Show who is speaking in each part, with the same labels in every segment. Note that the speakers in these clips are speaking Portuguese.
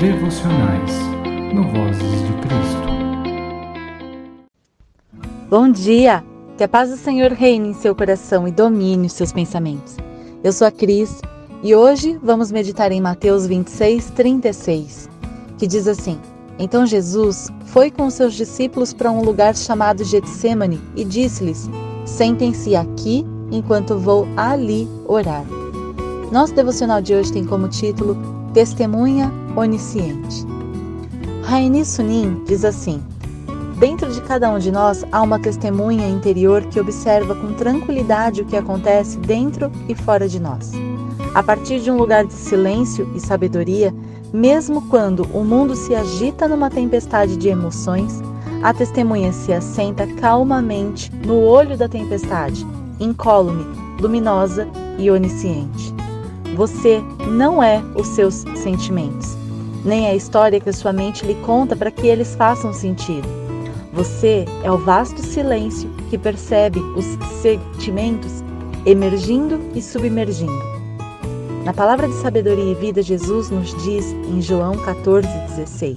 Speaker 1: devocionais no Vozes de Cristo.
Speaker 2: Bom dia! Que a paz do Senhor reine em seu coração e domine os seus pensamentos. Eu sou a Cris e hoje vamos meditar em Mateus 26, 36, que diz assim: Então Jesus foi com seus discípulos para um lugar chamado Getsemane e disse-lhes: Sentem-se aqui enquanto vou ali orar. Nosso devocional de hoje tem como título Testemunha Onisciente. Raini Sunim diz assim: Dentro de cada um de nós há uma testemunha interior que observa com tranquilidade o que acontece dentro e fora de nós. A partir de um lugar de silêncio e sabedoria, mesmo quando o mundo se agita numa tempestade de emoções, a testemunha se assenta calmamente no olho da tempestade, incólume, luminosa e onisciente. Você não é os seus sentimentos, nem a história que a sua mente lhe conta para que eles façam sentido. Você é o vasto silêncio que percebe os sentimentos emergindo e submergindo. Na palavra de sabedoria e vida, Jesus nos diz em João 14,16: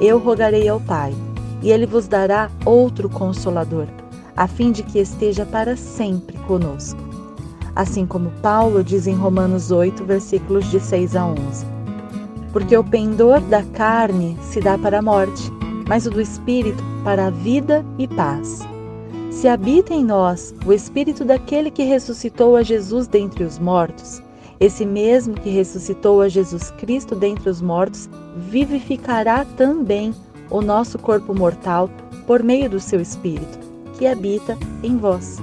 Speaker 2: Eu rogarei ao Pai, e ele vos dará outro consolador, a fim de que esteja para sempre conosco assim como Paulo diz em Romanos 8, versículos de 6 a 11. Porque o pendor da carne se dá para a morte, mas o do espírito para a vida e paz. Se habita em nós o espírito daquele que ressuscitou a Jesus dentre os mortos, esse mesmo que ressuscitou a Jesus Cristo dentre os mortos vivificará também o nosso corpo mortal por meio do seu espírito, que habita em vós.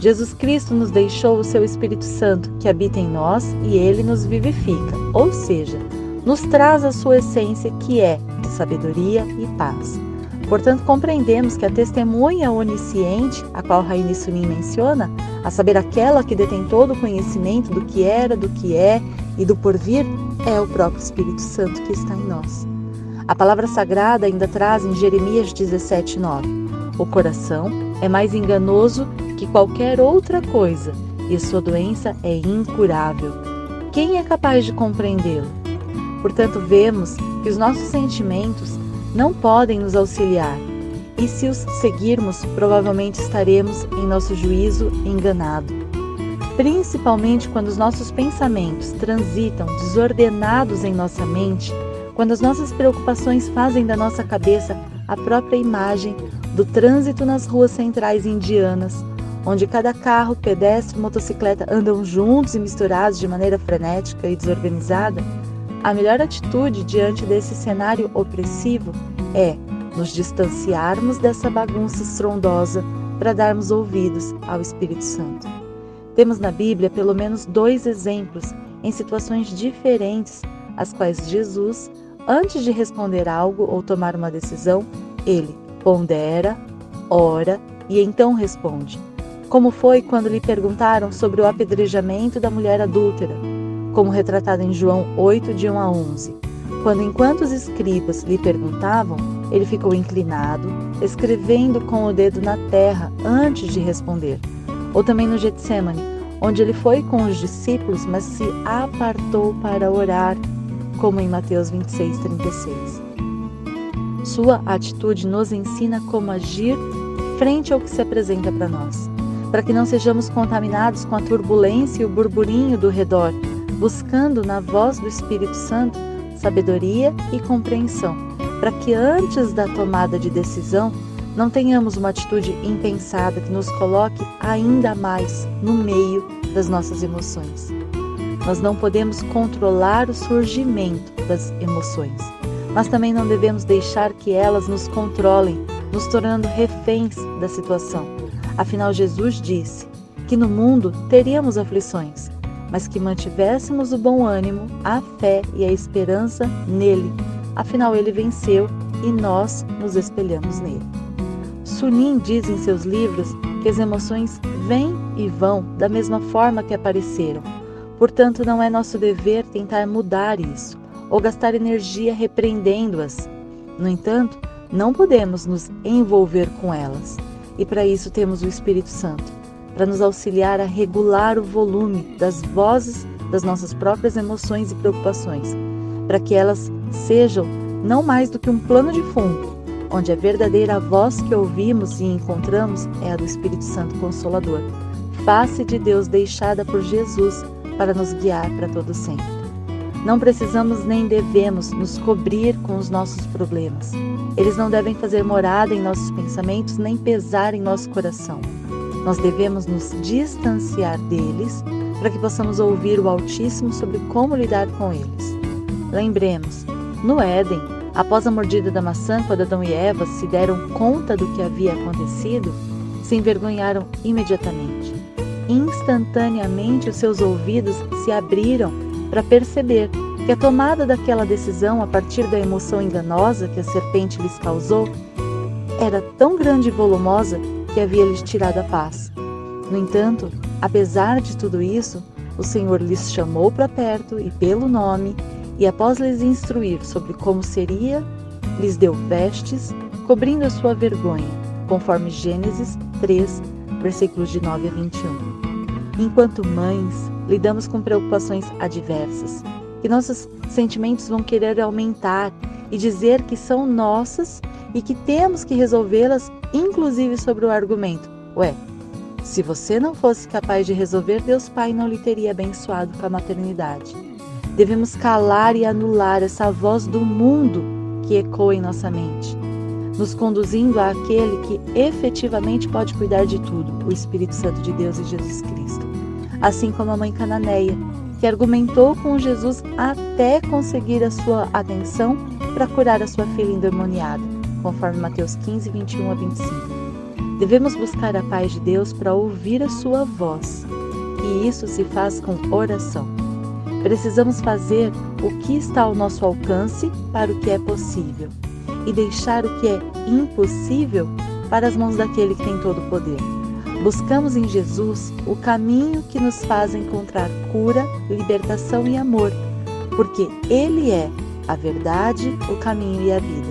Speaker 2: Jesus Cristo nos deixou o seu Espírito Santo, que habita em nós e ele nos vivifica, ou seja, nos traz a sua essência, que é de sabedoria e paz. Portanto, compreendemos que a testemunha onisciente, a qual Raine Sunim menciona, a saber, aquela que detém todo o conhecimento do que era, do que é e do porvir, é o próprio Espírito Santo que está em nós. A palavra sagrada ainda traz em Jeremias 17:9: O coração é mais enganoso que qualquer outra coisa e sua doença é incurável. Quem é capaz de compreendê-lo? Portanto, vemos que os nossos sentimentos não podem nos auxiliar, e se os seguirmos, provavelmente estaremos, em nosso juízo, enganado. Principalmente quando os nossos pensamentos transitam desordenados em nossa mente, quando as nossas preocupações fazem da nossa cabeça a própria imagem do trânsito nas ruas centrais indianas, onde cada carro, pedestre e motocicleta andam juntos e misturados de maneira frenética e desorganizada, a melhor atitude diante desse cenário opressivo é nos distanciarmos dessa bagunça estrondosa para darmos ouvidos ao Espírito Santo. Temos na Bíblia pelo menos dois exemplos em situações diferentes, as quais Jesus, antes de responder algo ou tomar uma decisão, ele pondera, ora e então responde como foi quando lhe perguntaram sobre o apedrejamento da mulher adúltera, como retratado em João 8, de 1 a 11. Quando, enquanto os escribas lhe perguntavam, ele ficou inclinado, escrevendo com o dedo na terra antes de responder. Ou também no Getsemane, onde ele foi com os discípulos, mas se apartou para orar, como em Mateus 26, 36. Sua atitude nos ensina como agir frente ao que se apresenta para nós para que não sejamos contaminados com a turbulência e o burburinho do redor, buscando na voz do Espírito Santo sabedoria e compreensão, para que antes da tomada de decisão não tenhamos uma atitude impensada que nos coloque ainda mais no meio das nossas emoções. Nós não podemos controlar o surgimento das emoções, mas também não devemos deixar que elas nos controlem, nos tornando reféns da situação Afinal, Jesus disse que no mundo teríamos aflições, mas que mantivéssemos o bom ânimo, a fé e a esperança nele. Afinal, ele venceu e nós nos espelhamos nele. Sunim diz em seus livros que as emoções vêm e vão da mesma forma que apareceram. Portanto, não é nosso dever tentar mudar isso ou gastar energia repreendendo-as. No entanto, não podemos nos envolver com elas. E para isso temos o Espírito Santo, para nos auxiliar a regular o volume das vozes das nossas próprias emoções e preocupações, para que elas sejam não mais do que um plano de fundo, onde a verdadeira voz que ouvimos e encontramos é a do Espírito Santo Consolador, face de Deus deixada por Jesus para nos guiar para todo sempre. Não precisamos nem devemos nos cobrir com os nossos problemas. Eles não devem fazer morada em nossos pensamentos nem pesar em nosso coração. Nós devemos nos distanciar deles para que possamos ouvir o Altíssimo sobre como lidar com eles. Lembremos, no Éden, após a mordida da maçã, quando Adão e Eva se deram conta do que havia acontecido, se envergonharam imediatamente. Instantaneamente os seus ouvidos se abriram para perceber que a tomada daquela decisão a partir da emoção enganosa que a serpente lhes causou era tão grande e volumosa que havia lhes tirado a paz. No entanto, apesar de tudo isso, o Senhor lhes chamou para perto e pelo nome, e após lhes instruir sobre como seria, lhes deu vestes, cobrindo a sua vergonha, conforme Gênesis 3, versículos de 9 a 21. Enquanto mães, lidamos com preocupações adversas, que nossos sentimentos vão querer aumentar e dizer que são nossas e que temos que resolvê-las, inclusive sobre o argumento: Ué, se você não fosse capaz de resolver, Deus Pai não lhe teria abençoado com a maternidade. Devemos calar e anular essa voz do mundo que ecoa em nossa mente, nos conduzindo àquele que efetivamente pode cuidar de tudo, o Espírito Santo de Deus e Jesus Cristo. Assim como a mãe cananeia, que argumentou com Jesus até conseguir a sua atenção para curar a sua filha endemoniada conforme Mateus 15, 21 a 25. Devemos buscar a paz de Deus para ouvir a sua voz, e isso se faz com oração. Precisamos fazer o que está ao nosso alcance para o que é possível e deixar o que é impossível para as mãos daquele que tem todo o poder. Buscamos em Jesus o caminho que nos faz encontrar cura, libertação e amor, porque Ele é a verdade, o caminho e a vida.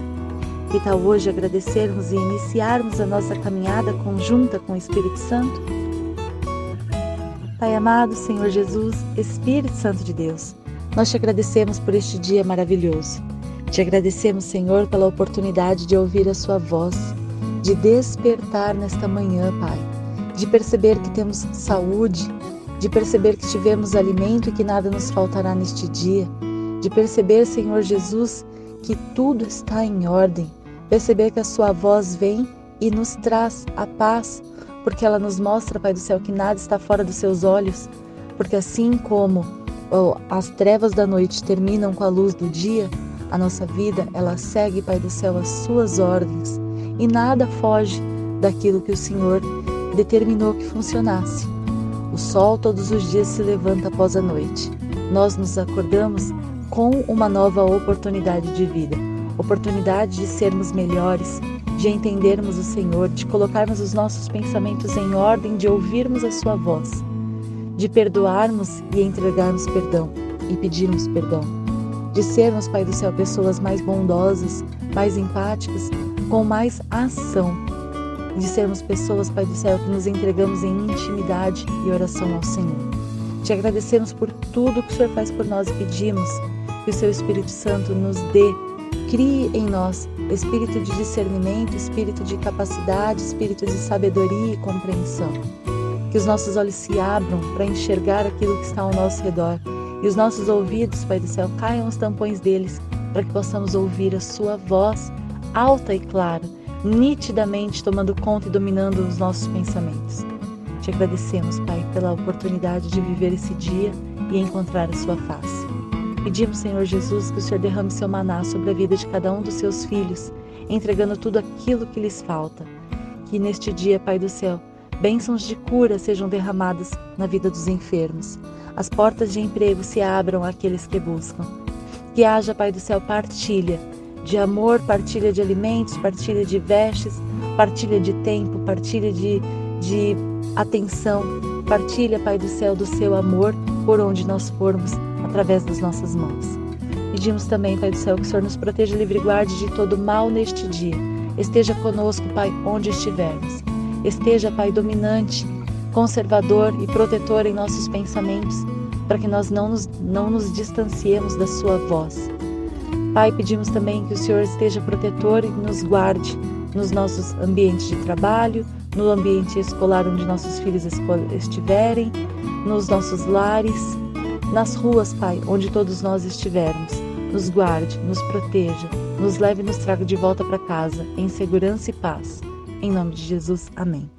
Speaker 2: Que tal hoje agradecermos e iniciarmos a nossa caminhada conjunta com o Espírito Santo? Pai amado, Senhor Jesus, Espírito Santo de Deus, nós te agradecemos por este dia maravilhoso. Te agradecemos, Senhor, pela oportunidade de ouvir a Sua voz, de despertar nesta manhã, Pai, de perceber que temos saúde, de perceber que tivemos alimento e que nada nos faltará neste dia, de perceber, Senhor Jesus, que tudo está em ordem, Perceber que a sua voz vem e nos traz a paz, porque ela nos mostra, Pai do céu, que nada está fora dos seus olhos, porque assim como oh, as trevas da noite terminam com a luz do dia, a nossa vida, ela segue, Pai do céu, as suas ordens e nada foge daquilo que o Senhor determinou que funcionasse. O sol todos os dias se levanta após a noite. Nós nos acordamos com uma nova oportunidade de vida oportunidade de sermos melhores, de entendermos o Senhor, de colocarmos os nossos pensamentos em ordem, de ouvirmos a Sua voz, de perdoarmos e entregarmos perdão e pedirmos perdão, de sermos, Pai do céu, pessoas mais bondosas, mais empáticas, com mais ação, de sermos pessoas, Pai do céu, que nos entregamos em intimidade e oração ao Senhor. Te agradecemos por tudo que o Senhor faz por nós e pedimos que o Seu Espírito Santo nos dê Crie em nós espírito de discernimento, espírito de capacidade, espírito de sabedoria e compreensão. Que os nossos olhos se abram para enxergar aquilo que está ao nosso redor e os nossos ouvidos, Pai do céu, caiam os tampões deles para que possamos ouvir a Sua voz alta e clara, nitidamente tomando conta e dominando os nossos pensamentos. Te agradecemos, Pai, pela oportunidade de viver esse dia e encontrar a Sua face. Pedimos, Senhor Jesus, que o Senhor derrame seu maná sobre a vida de cada um dos seus filhos, entregando tudo aquilo que lhes falta. Que neste dia, Pai do céu, bênçãos de cura sejam derramadas na vida dos enfermos. As portas de emprego se abram àqueles que buscam. Que haja, Pai do céu, partilha de amor, partilha de alimentos, partilha de vestes, partilha de tempo, partilha de, de atenção. Partilha, Pai do céu, do seu amor por onde nós formos através das nossas mãos. Pedimos também, Pai do céu, que o Senhor nos proteja e livre guarde de todo mal neste dia. Esteja conosco, Pai, onde estivermos. Esteja, Pai, dominante, conservador e protetor em nossos pensamentos, para que nós não nos, não nos distanciemos da Sua voz. Pai, pedimos também que o Senhor esteja protetor e nos guarde nos nossos ambientes de trabalho, no ambiente escolar onde nossos filhos estiverem, nos nossos lares, nas ruas, Pai, onde todos nós estivermos. Nos guarde, nos proteja, nos leve e nos traga de volta para casa, em segurança e paz. Em nome de Jesus, amém.